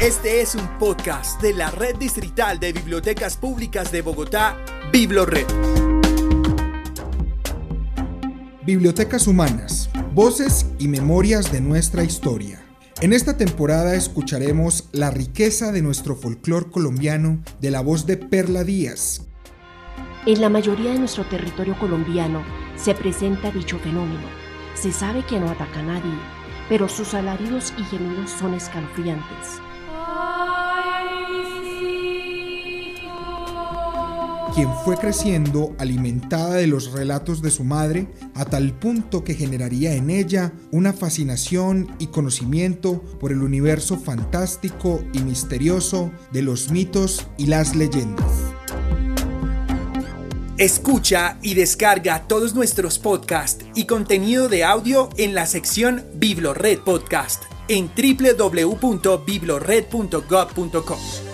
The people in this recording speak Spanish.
Este es un podcast de la Red Distrital de Bibliotecas Públicas de Bogotá, BibloRed. Bibliotecas Humanas, voces y memorias de nuestra historia. En esta temporada escucharemos la riqueza de nuestro folclor colombiano de la voz de Perla Díaz. En la mayoría de nuestro territorio colombiano se presenta dicho fenómeno. Se sabe que no ataca a nadie, pero sus alaridos y gemidos son escalofriantes. Quien fue creciendo alimentada de los relatos de su madre a tal punto que generaría en ella una fascinación y conocimiento por el universo fantástico y misterioso de los mitos y las leyendas. Escucha y descarga todos nuestros podcasts y contenido de audio en la sección BibloRed Podcast en www.biblored.gov.co.